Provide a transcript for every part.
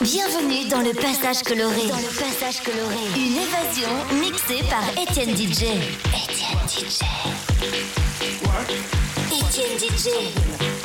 Bienvenue dans le passage coloré. Dans le passage coloré. Une évasion mixée par Étienne DJ. Étienne DJ. Étienne DJ.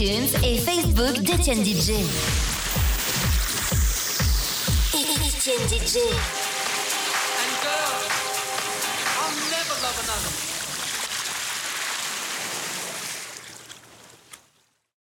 iTunes et Facebook d'Etienne DJ. Etienne DJ.